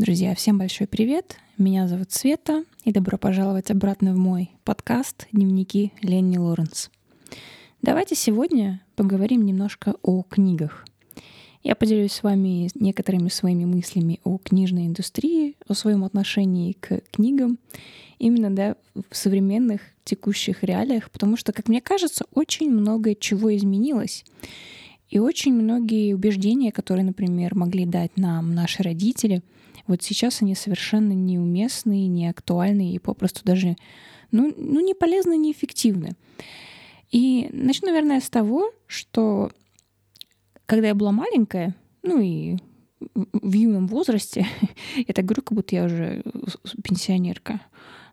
Друзья, всем большой привет! Меня зовут Света, и добро пожаловать обратно в мой подкаст «Дневники Ленни Лоренс». Давайте сегодня поговорим немножко о книгах. Я поделюсь с вами некоторыми своими мыслями о книжной индустрии, о своем отношении к книгам, именно да, в современных текущих реалиях, потому что, как мне кажется, очень много чего изменилось. И очень многие убеждения, которые, например, могли дать нам наши родители, вот сейчас они совершенно неуместны, не актуальны и попросту даже ну, ну, не полезны, не эффективны. И начну, наверное, с того, что когда я была маленькая, ну и в юном возрасте, я так говорю, как будто я уже пенсионерка.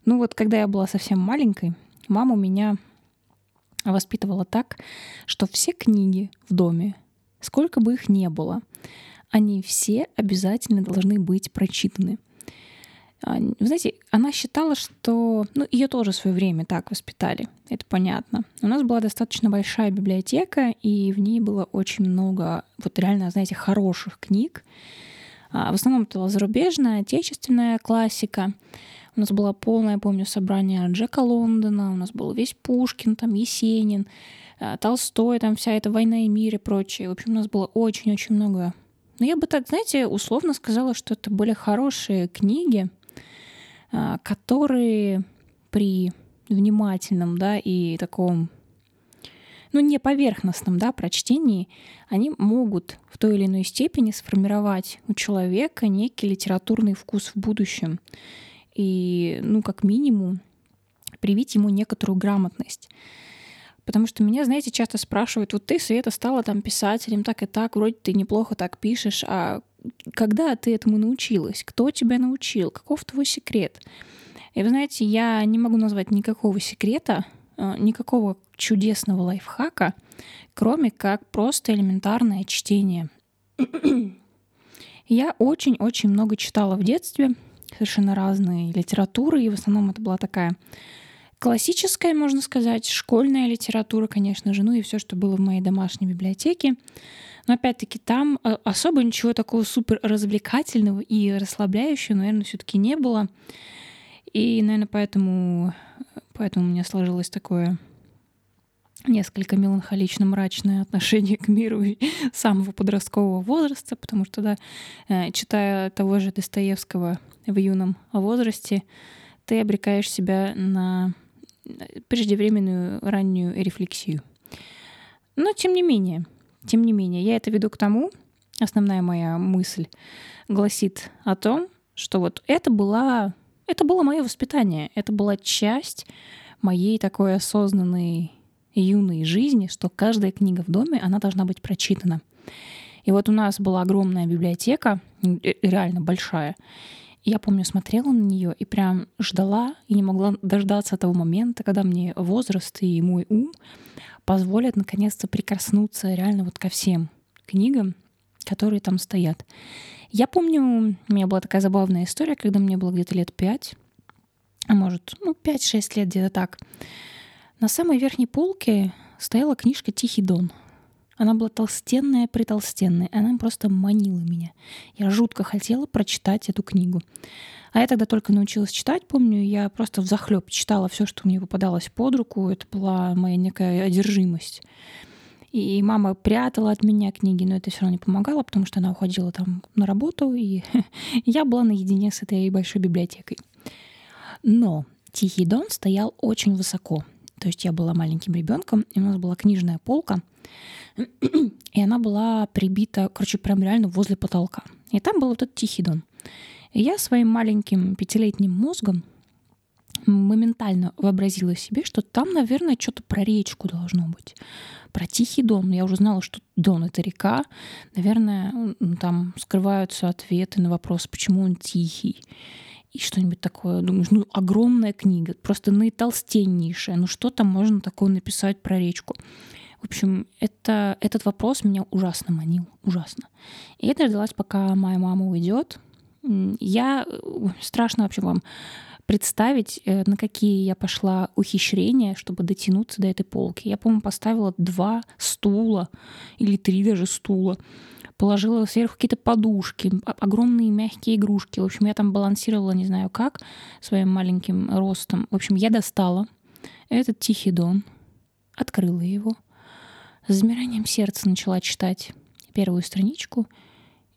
Ну вот, когда я была совсем маленькой, мама меня воспитывала так, что все книги в доме, сколько бы их ни было, они все обязательно должны быть прочитаны. А, вы знаете, она считала, что... Ну, ее тоже в свое время так воспитали, это понятно. У нас была достаточно большая библиотека, и в ней было очень много, вот реально, знаете, хороших книг. А, в основном это была зарубежная, отечественная классика. У нас было полное, помню, собрание Джека Лондона, у нас был весь Пушкин, там Есенин, э, Толстой, там вся эта «Война и мир» и прочее. В общем, у нас было очень-очень много. Но я бы так, знаете, условно сказала, что это были хорошие книги, э, которые при внимательном, да, и таком, ну, не поверхностном, да, прочтении, они могут в той или иной степени сформировать у человека некий литературный вкус в будущем и, ну, как минимум, привить ему некоторую грамотность. Потому что меня, знаете, часто спрашивают, вот ты, Света, стала там писателем, так и так, вроде ты неплохо так пишешь, а когда ты этому научилась? Кто тебя научил? Каков твой секрет? И вы знаете, я не могу назвать никакого секрета, а, никакого чудесного лайфхака, кроме как просто элементарное чтение. Я очень-очень много читала в детстве, совершенно разные литературы, и в основном это была такая классическая, можно сказать, школьная литература, конечно же, ну и все, что было в моей домашней библиотеке. Но опять-таки там э, особо ничего такого супер развлекательного и расслабляющего, наверное, все-таки не было. И, наверное, поэтому, поэтому у меня сложилось такое несколько меланхолично-мрачное отношение к миру самого подросткового возраста, потому что, да, э, читая того же Достоевского в юном возрасте, ты обрекаешь себя на преждевременную раннюю рефлексию. Но тем не менее, тем не менее, я это веду к тому, основная моя мысль гласит о том, что вот это была, это было мое воспитание, это была часть моей такой осознанной юной жизни, что каждая книга в доме, она должна быть прочитана. И вот у нас была огромная библиотека, э, реально большая. Я помню, смотрела на нее и прям ждала и не могла дождаться того момента, когда мне возраст и мой ум позволят наконец-то прикоснуться реально вот ко всем книгам, которые там стоят. Я помню, у меня была такая забавная история, когда мне было где-то лет пять, а может, ну, 5-6 лет где-то так. На самой верхней полке стояла книжка «Тихий дон». Она была толстенная, притолстенная. Она просто манила меня. Я жутко хотела прочитать эту книгу. А я тогда только научилась читать, помню, я просто в захлеб читала все, что мне попадалось под руку. Это была моя некая одержимость. И мама прятала от меня книги, но это все равно не помогало, потому что она уходила там на работу, и я была наедине с этой большой библиотекой. Но Тихий Дон стоял очень высоко. То есть я была маленьким ребенком, и у нас была книжная полка, и она была прибита, короче, прям реально возле потолка. И там был вот этот тихий дон. И я своим маленьким пятилетним мозгом моментально вообразила себе, что там, наверное, что-то про речку должно быть. Про тихий дон. Я уже знала, что дон — это река. Наверное, там скрываются ответы на вопрос, почему он тихий и что-нибудь такое. Думаешь, ну, огромная книга, просто наитолстеннейшая. Ну, что там можно такое написать про речку? В общем, это, этот вопрос меня ужасно манил, ужасно. И я дождалась, пока моя мама уйдет. Я страшно вообще вам представить, э, на какие я пошла ухищрения, чтобы дотянуться до этой полки. Я, по-моему, поставила два стула или три даже стула положила сверху какие-то подушки, огромные мягкие игрушки. В общем, я там балансировала, не знаю как, своим маленьким ростом. В общем, я достала этот тихий дон, открыла его, с замиранием сердца начала читать первую страничку,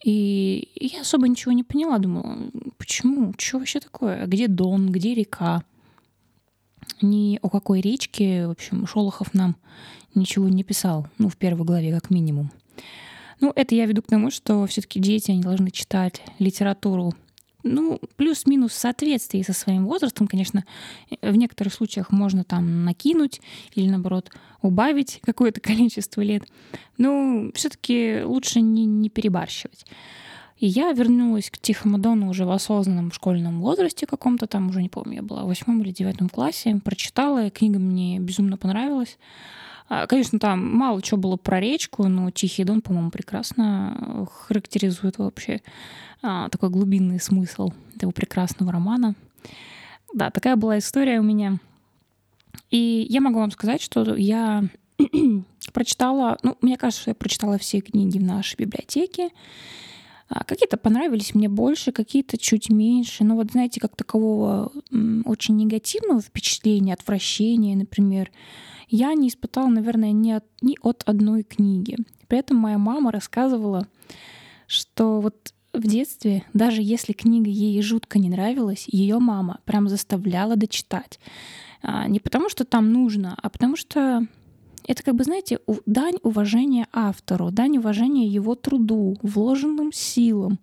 и я особо ничего не поняла, думала, почему, что вообще такое, где Дон, где река, ни о какой речке, в общем, Шолохов нам ничего не писал, ну, в первой главе как минимум. Ну, это я веду к тому, что все-таки дети, они должны читать литературу ну, плюс-минус в соответствии со своим возрастом, конечно, в некоторых случаях можно там накинуть или, наоборот, убавить какое-то количество лет. Но все-таки лучше не, не перебарщивать. И я вернулась к Тихому Дону уже в осознанном школьном возрасте каком-то, там уже не помню, я была в восьмом или девятом классе, прочитала, и книга мне безумно понравилась. А, конечно, там мало чего было про речку, но Тихий Дон, по-моему, прекрасно характеризует вообще а, такой глубинный смысл этого прекрасного романа. Да, такая была история у меня. И я могу вам сказать, что я прочитала, ну, мне кажется, что я прочитала все книги в нашей библиотеке. А, какие-то понравились мне больше, какие-то чуть меньше. Но вот, знаете, как такового очень негативного впечатления, отвращения, например, я не испытала, наверное, ни от, ни от одной книги. При этом моя мама рассказывала, что вот в детстве, даже если книга ей жутко не нравилась, ее мама прям заставляла дочитать. А, не потому, что там нужно, а потому что это, как бы, знаете, дань уважения автору, дань уважения его труду, вложенным силам.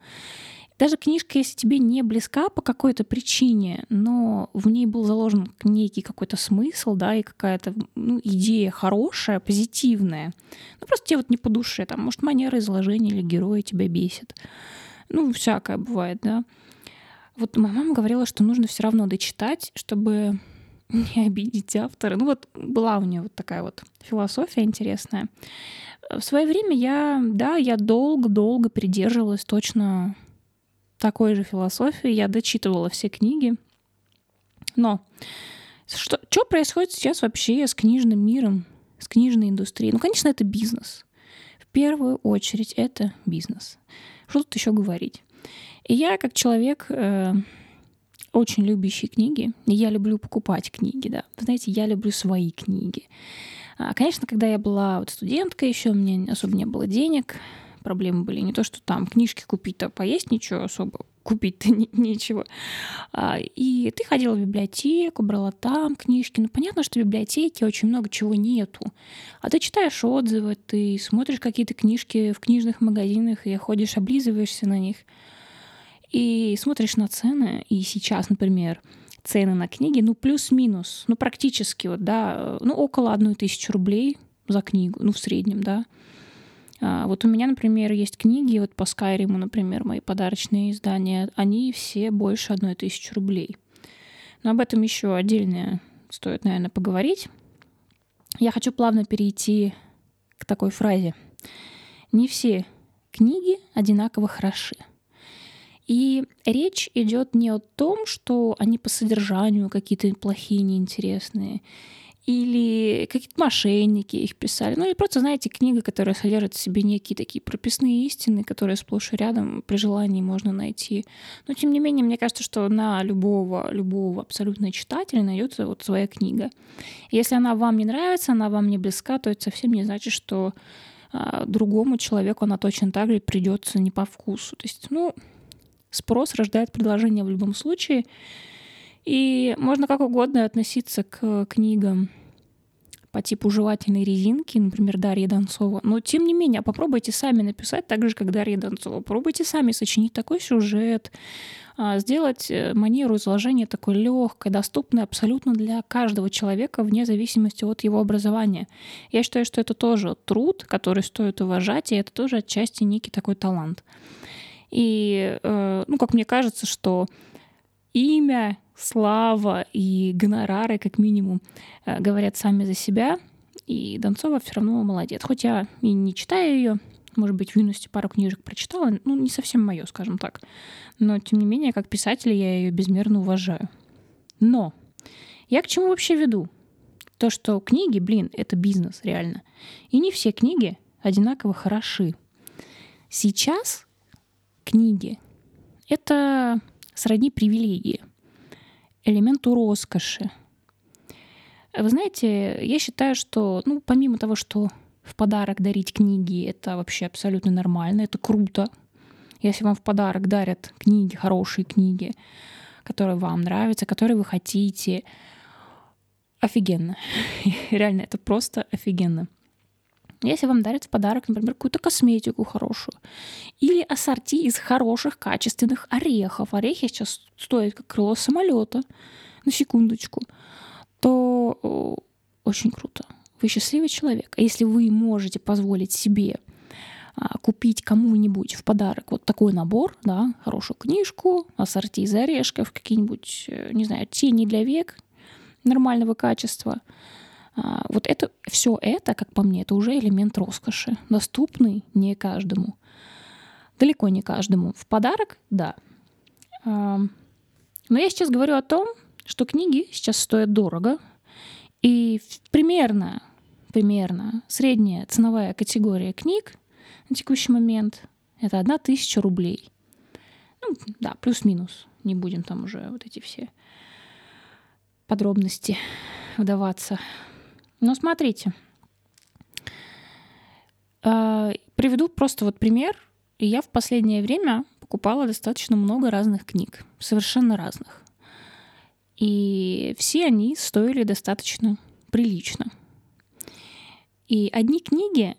Даже книжка, если тебе не близка по какой-то причине, но в ней был заложен некий какой-то смысл, да, и какая-то ну, идея хорошая, позитивная, ну просто тебе вот не по душе, там, может, манера изложения или героя тебя бесит. Ну, всякое бывает, да. Вот моя мама говорила, что нужно все равно дочитать, чтобы не обидеть автора. Ну вот была у нее вот такая вот философия интересная. В свое время я, да, я долго-долго придерживалась точно такой же философии. Я дочитывала все книги. Но что, что происходит сейчас вообще с книжным миром, с книжной индустрией? Ну, конечно, это бизнес. В первую очередь это бизнес. Что тут еще говорить? И я, как человек, э, очень любящий книги, я люблю покупать книги, да. Знаете, я люблю свои книги. А, конечно, когда я была вот студенткой еще, у меня особо не было денег, проблемы были. Не то, что там книжки купить, а поесть ничего особо купить-то нечего. А, и ты ходила в библиотеку, брала там книжки. Ну, понятно, что в библиотеке очень много чего нету. А ты читаешь отзывы, ты смотришь какие-то книжки в книжных магазинах и ходишь, облизываешься на них. И смотришь на цены. И сейчас, например, цены на книги, ну, плюс-минус, ну, практически, вот, да, ну, около одной тысячи рублей за книгу, ну, в среднем, да. А, вот у меня, например, есть книги, вот по Скайриму, например, мои подарочные издания, они все больше одной тысячи рублей. Но об этом еще отдельно стоит, наверное, поговорить. Я хочу плавно перейти к такой фразе. Не все книги одинаково хороши. И речь идет не о том, что они по содержанию какие-то плохие, неинтересные, или какие-то мошенники их писали. Ну или просто, знаете, книга, которая содержит в себе некие такие прописные истины, которые сплошь и рядом при желании можно найти. Но тем не менее, мне кажется, что на любого, любого абсолютно читателя найдется вот своя книга. Если она вам не нравится, она вам не близка, то это совсем не значит, что а, другому человеку она точно так же придется не по вкусу. То есть, ну, спрос рождает предложение в любом случае. И можно как угодно относиться к книгам по типу жевательной резинки, например, Дарья Донцова. Но тем не менее, попробуйте сами написать так же, как Дарья Донцова. Попробуйте сами сочинить такой сюжет, а, сделать э, манеру изложения такой легкой, доступной абсолютно для каждого человека вне зависимости от его образования. Я считаю, что это тоже труд, который стоит уважать, и это тоже отчасти некий такой талант. И, э, ну, как мне кажется, что имя слава и гонорары, как минимум, э, говорят сами за себя. И Донцова все равно молодец. Хоть я и не читаю ее, может быть, в юности пару книжек прочитала, ну, не совсем мое, скажем так. Но, тем не менее, как писатель я ее безмерно уважаю. Но я к чему вообще веду? То, что книги, блин, это бизнес, реально. И не все книги одинаково хороши. Сейчас книги — это сродни привилегии, элементу роскоши. Вы знаете, я считаю, что, ну, помимо того, что в подарок дарить книги, это вообще абсолютно нормально, это круто. Если вам в подарок дарят книги, хорошие книги, которые вам нравятся, которые вы хотите, офигенно. Реально, это просто офигенно. Если вам дарят в подарок, например, какую-то косметику хорошую или ассорти из хороших, качественных орехов. Орехи сейчас стоят как крыло самолета, на секундочку, то очень круто. Вы счастливый человек. А если вы можете позволить себе а, купить кому-нибудь в подарок вот такой набор, да, хорошую книжку, ассорти из орешков, какие-нибудь, э, не знаю, тени для век нормального качества — вот это все это, как по мне, это уже элемент роскоши, доступный не каждому. Далеко не каждому. В подарок, да. А, но я сейчас говорю о том, что книги сейчас стоят дорого, и примерно, примерно средняя ценовая категория книг на текущий момент — это одна тысяча рублей. Ну, да, плюс-минус. Не будем там уже вот эти все подробности вдаваться. Ну, смотрите. А, приведу просто вот пример. Я в последнее время покупала достаточно много разных книг, совершенно разных. И все они стоили достаточно прилично. И одни книги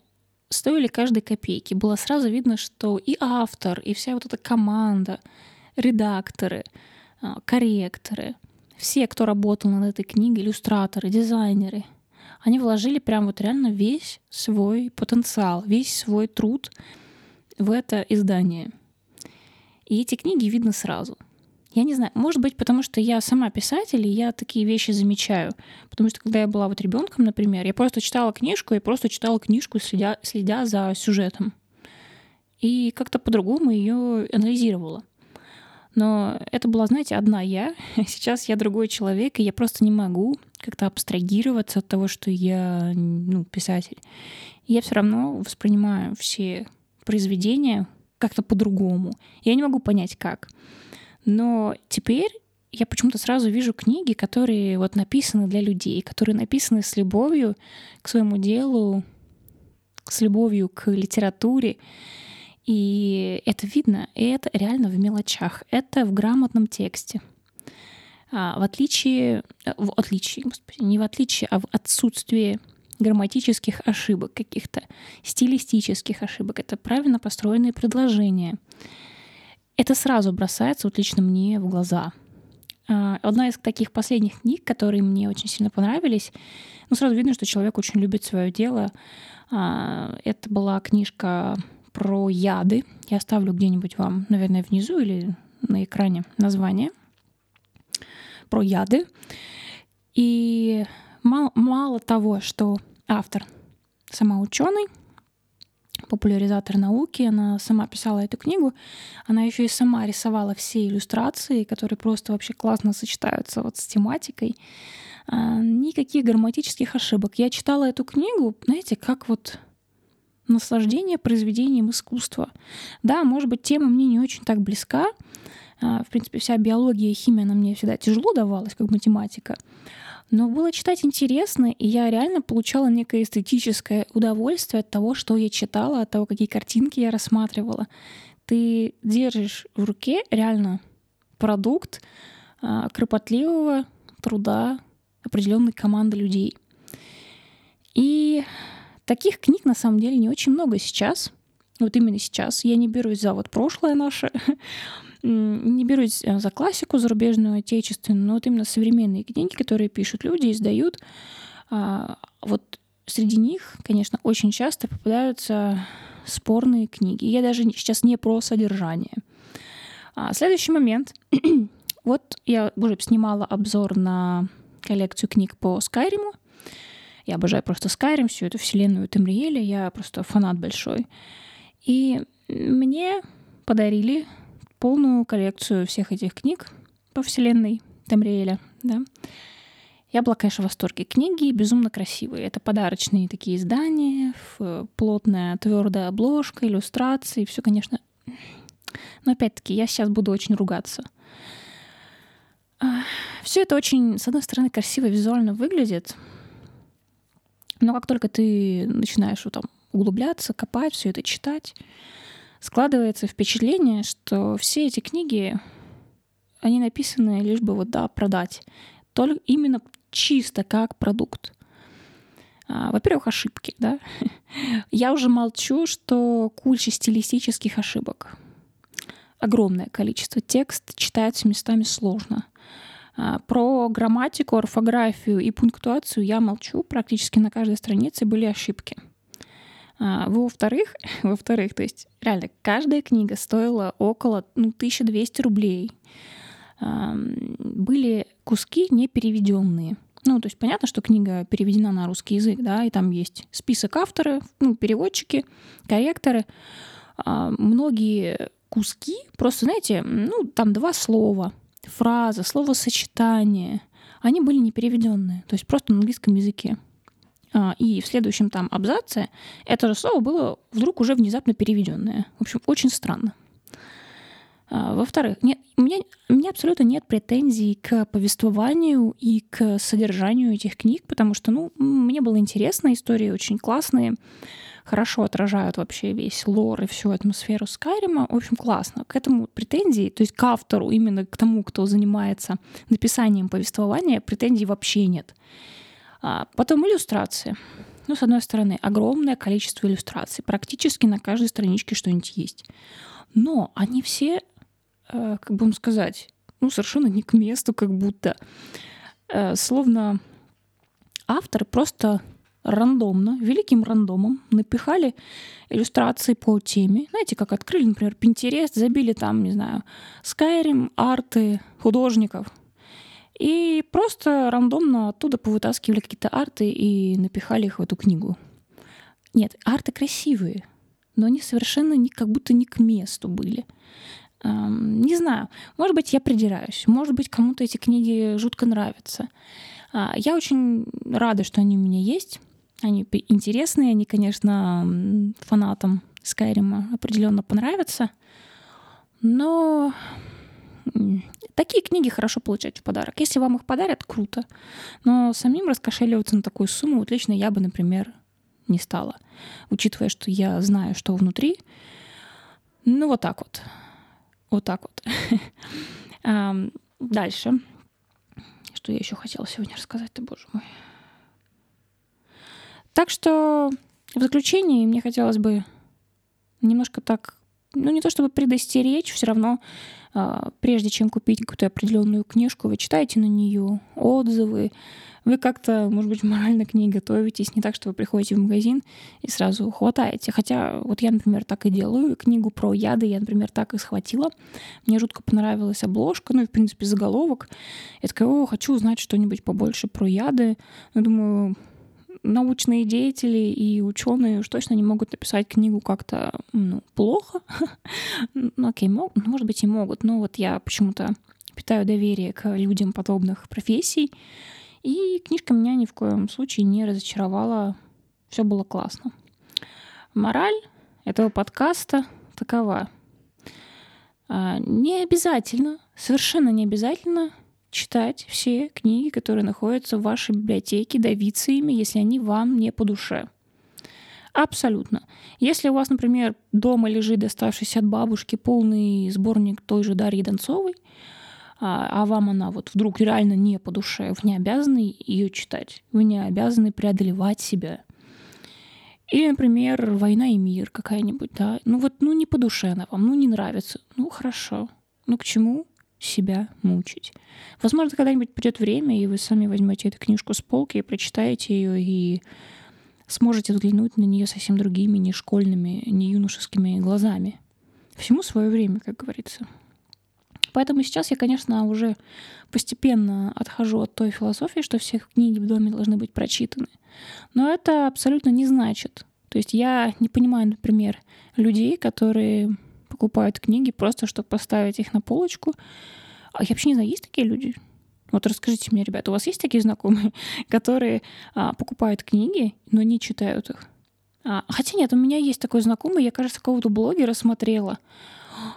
стоили каждой копейки. Было сразу видно, что и автор, и вся вот эта команда, редакторы, а, корректоры, все, кто работал над этой книгой, иллюстраторы, дизайнеры — они вложили прям вот реально весь свой потенциал, весь свой труд в это издание. И эти книги видно сразу. Я не знаю, может быть, потому что я сама писатель, и я такие вещи замечаю. Потому что когда я была вот ребенком, например, я просто читала книжку, и просто читала книжку, следя, следя за сюжетом. И как-то по-другому ее анализировала. Но это была, знаете, одна я. Сейчас я другой человек, и я просто не могу как-то абстрагироваться от того, что я ну, писатель. Я все равно воспринимаю все произведения как-то по-другому. Я не могу понять, как. Но теперь я почему-то сразу вижу книги, которые вот написаны для людей, которые написаны с любовью к своему делу, с любовью к литературе. И это видно, и это реально в мелочах, это в грамотном тексте. А, в отличие, в отличие, господи, не в отличие, а в отсутствии грамматических ошибок каких-то, стилистических ошибок. Это правильно построенные предложения. Это сразу бросается вот лично мне в глаза. А, одна из таких последних книг, которые мне очень сильно понравились, ну, сразу видно, что человек очень любит свое дело. А, это была книжка про яды. Я оставлю где-нибудь вам, наверное, внизу или на экране название про яды. И мало, мало того, что автор сама ученый, популяризатор науки, она сама писала эту книгу, она еще и сама рисовала все иллюстрации, которые просто вообще классно сочетаются вот с тематикой. А, никаких грамматических ошибок. Я читала эту книгу, знаете, как вот наслаждение произведением искусства. Да, может быть, тема мне не очень так близка. А, в принципе, вся биология и химия на мне всегда тяжело давалась, как математика. Но было читать интересно, и я реально получала некое эстетическое удовольствие от того, что я читала, от того, какие картинки я рассматривала. Ты держишь в руке реально продукт а, кропотливого труда определенной команды людей. И Таких книг на самом деле не очень много сейчас. Вот именно сейчас. Я не берусь за вот прошлое наше, не берусь э, за классику зарубежную, отечественную, но вот именно современные книги, которые пишут люди, издают. А, вот среди них, конечно, очень часто попадаются спорные книги. Я даже сейчас не про содержание. А, следующий момент. вот я уже снимала обзор на коллекцию книг по Скайриму. Я обожаю просто Skyrim, всю эту вселенную Тамриэля, я просто фанат большой. И мне подарили полную коллекцию всех этих книг по вселенной Тамриэля, да. Я была, конечно, в восторге. Книги безумно красивые. Это подарочные такие издания, плотная твердая обложка, иллюстрации, все, конечно. Но опять-таки, я сейчас буду очень ругаться. Все это очень, с одной стороны, красиво визуально выглядит, но как только ты начинаешь вот, там, углубляться, копать, все это читать, складывается впечатление, что все эти книги, они написаны лишь бы вот, да, продать. Только именно чисто как продукт. А, во-первых, ошибки, да. Я уже молчу, что куча стилистических ошибок. Огромное количество. Текст читается местами сложно. А, про грамматику, орфографию и пунктуацию я молчу. Практически на каждой странице были ошибки. А, во-вторых, во-вторых, то есть реально каждая книга стоила около ну, 1200 рублей. Были куски не переведенные. Ну, то есть понятно, что книга переведена на русский язык, да, и там есть список авторов, ну, переводчики, корректоры. А, многие куски, просто, знаете, ну, там два слова, фраза, словосочетание, они были не переведенные, то есть просто на английском языке. А, и в следующем там абзаце это же слово было вдруг уже внезапно переведенное. В общем, очень странно. А, во-вторых, нет, у, меня, у меня абсолютно нет претензий к повествованию и к содержанию этих книг, потому что, ну, мне было интересно, истории очень классные, хорошо отражают вообще весь лор и всю атмосферу Скайрима. В общем, классно. К этому претензий, то есть к автору, именно к тому, кто занимается написанием повествования, претензий вообще нет. А потом иллюстрации. Ну, с одной стороны, огромное количество иллюстраций. Практически на каждой страничке что-нибудь есть. Но они все, э, как бы вам сказать, ну, совершенно не к месту, как будто. Э, словно авторы просто рандомно, великим рандомом напихали иллюстрации по теме. Знаете, как открыли, например, Pinterest, забили там, не знаю, Skyrim, арты художников. И просто рандомно оттуда повытаскивали какие-то арты и напихали их в эту книгу. Нет, арты красивые, но они совершенно не, как будто не к месту были. Эм, не знаю, может быть, я придираюсь, может быть, кому-то эти книги жутко нравятся. Э, я очень рада, что они у меня есть. Они интересные, они, конечно, фанатам Скайрима определенно понравятся. Но такие книги хорошо получать в подарок. Если вам их подарят, круто. Но самим раскошеливаться на такую сумму, вот лично я бы, например, не стала. Учитывая, что я знаю, что внутри. Ну, вот так вот. Вот так вот. Дальше. Что я еще хотела сегодня рассказать-то, боже мой. Так что в заключении мне хотелось бы немножко так, ну не то чтобы предостеречь, все равно а, прежде чем купить какую-то определенную книжку, вы читаете на нее отзывы, вы как-то, может быть, морально к ней готовитесь, не так, что вы приходите в магазин и сразу хватаете. Хотя вот я, например, так и делаю. Книгу про яды я, например, так и схватила. Мне жутко понравилась обложка, ну и, в принципе, заголовок. Я такая, о, хочу узнать что-нибудь побольше про яды. Я думаю, научные деятели и ученые уж точно не могут написать книгу как-то ну, плохо. ну, окей, мог, может быть, и могут, но вот я почему-то питаю доверие к людям подобных профессий. И книжка меня ни в коем случае не разочаровала. Все было классно. Мораль этого подкаста такова. А, не обязательно, совершенно не обязательно читать все книги, которые находятся в вашей библиотеке, давиться ими, если они вам не по душе. Абсолютно. Если у вас, например, дома лежит доставшийся от бабушки полный сборник той же Дарьи Донцовой, а, а вам она вот вдруг реально не по душе, вы не обязаны ее читать, вы не обязаны преодолевать себя. Или, например, «Война и мир» какая-нибудь, да. Ну вот, ну не по душе она вам, ну не нравится. Ну хорошо. Ну к чему себя мучить. Возможно, когда-нибудь придет время, и вы сами возьмете эту книжку с полки и прочитаете ее, и сможете взглянуть на нее совсем другими, не школьными, не юношескими глазами. Всему свое время, как говорится. Поэтому сейчас я, конечно, уже постепенно отхожу от той философии, что все книги в доме должны быть прочитаны. Но это абсолютно не значит. То есть я не понимаю, например, людей, которые покупают книги просто, чтобы поставить их на полочку. А я вообще не знаю, есть такие люди? Вот расскажите мне, ребята, у вас есть такие знакомые, которые а, покупают книги, но не читают их? А, хотя нет, у меня есть такой знакомый, я, кажется, какого-то блогера смотрела.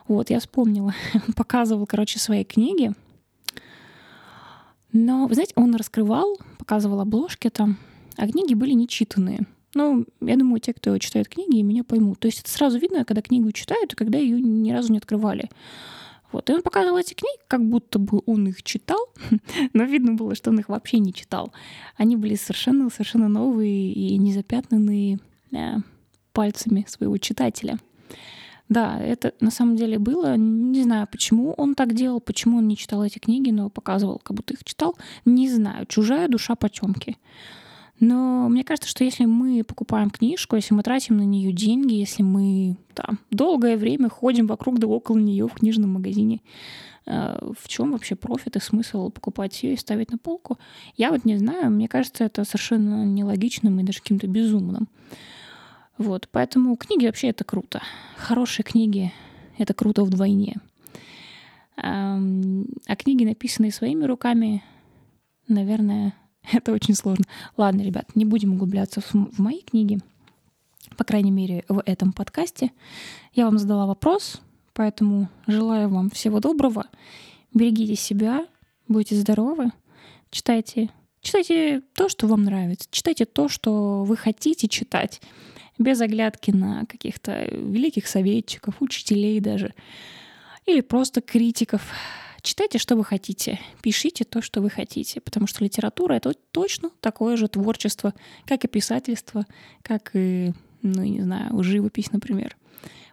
Вот, я вспомнила. Показывал, короче, свои книги. Но, вы знаете, он раскрывал, показывал обложки там, а книги были нечитанные. Ну, я думаю, те, кто читает книги, меня поймут. То есть это сразу видно, когда книгу читают, и когда ее ни разу не открывали. Вот. И он показывал эти книги, как будто бы он их читал, но видно было, что он их вообще не читал. Они были совершенно-совершенно новые и незапятнанные э, пальцами своего читателя. Да, это на самом деле было. Не знаю, почему он так делал, почему он не читал эти книги, но показывал, как будто их читал. Не знаю. Чужая душа потемки. Но мне кажется, что если мы покупаем книжку, если мы тратим на нее деньги, если мы там, долгое время ходим вокруг да около нее в книжном магазине, э, в чем вообще профит и смысл покупать ее и ставить на полку? Я вот не знаю, мне кажется, это совершенно нелогичным и даже каким-то безумным. Вот, поэтому книги вообще это круто. Хорошие книги — это круто вдвойне. А книги, написанные своими руками, наверное, Это очень сложно. Ладно, ребят, не будем углубляться в, в мои книги. По крайней мере, в этом подкасте. Я вам задала вопрос, поэтому желаю вам всего доброго. Берегите себя, будьте здоровы, читайте, читайте то, что вам нравится, читайте то, что вы хотите читать, без оглядки на каких-то великих советчиков, учителей даже, или просто критиков. Читайте, что вы хотите, пишите то, что вы хотите, потому что литература — это точно такое же творчество, как и писательство, как и, ну, не знаю, живопись, например.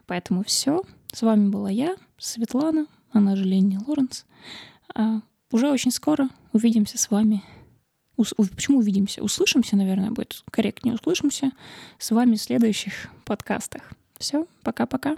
Поэтому все. С вами была я, Светлана, она же Ленни Лоренс. А уже очень скоро увидимся с вами. Ус- почему увидимся? Услышимся, наверное, будет корректнее. Услышимся с вами в следующих подкастах. Все, пока-пока.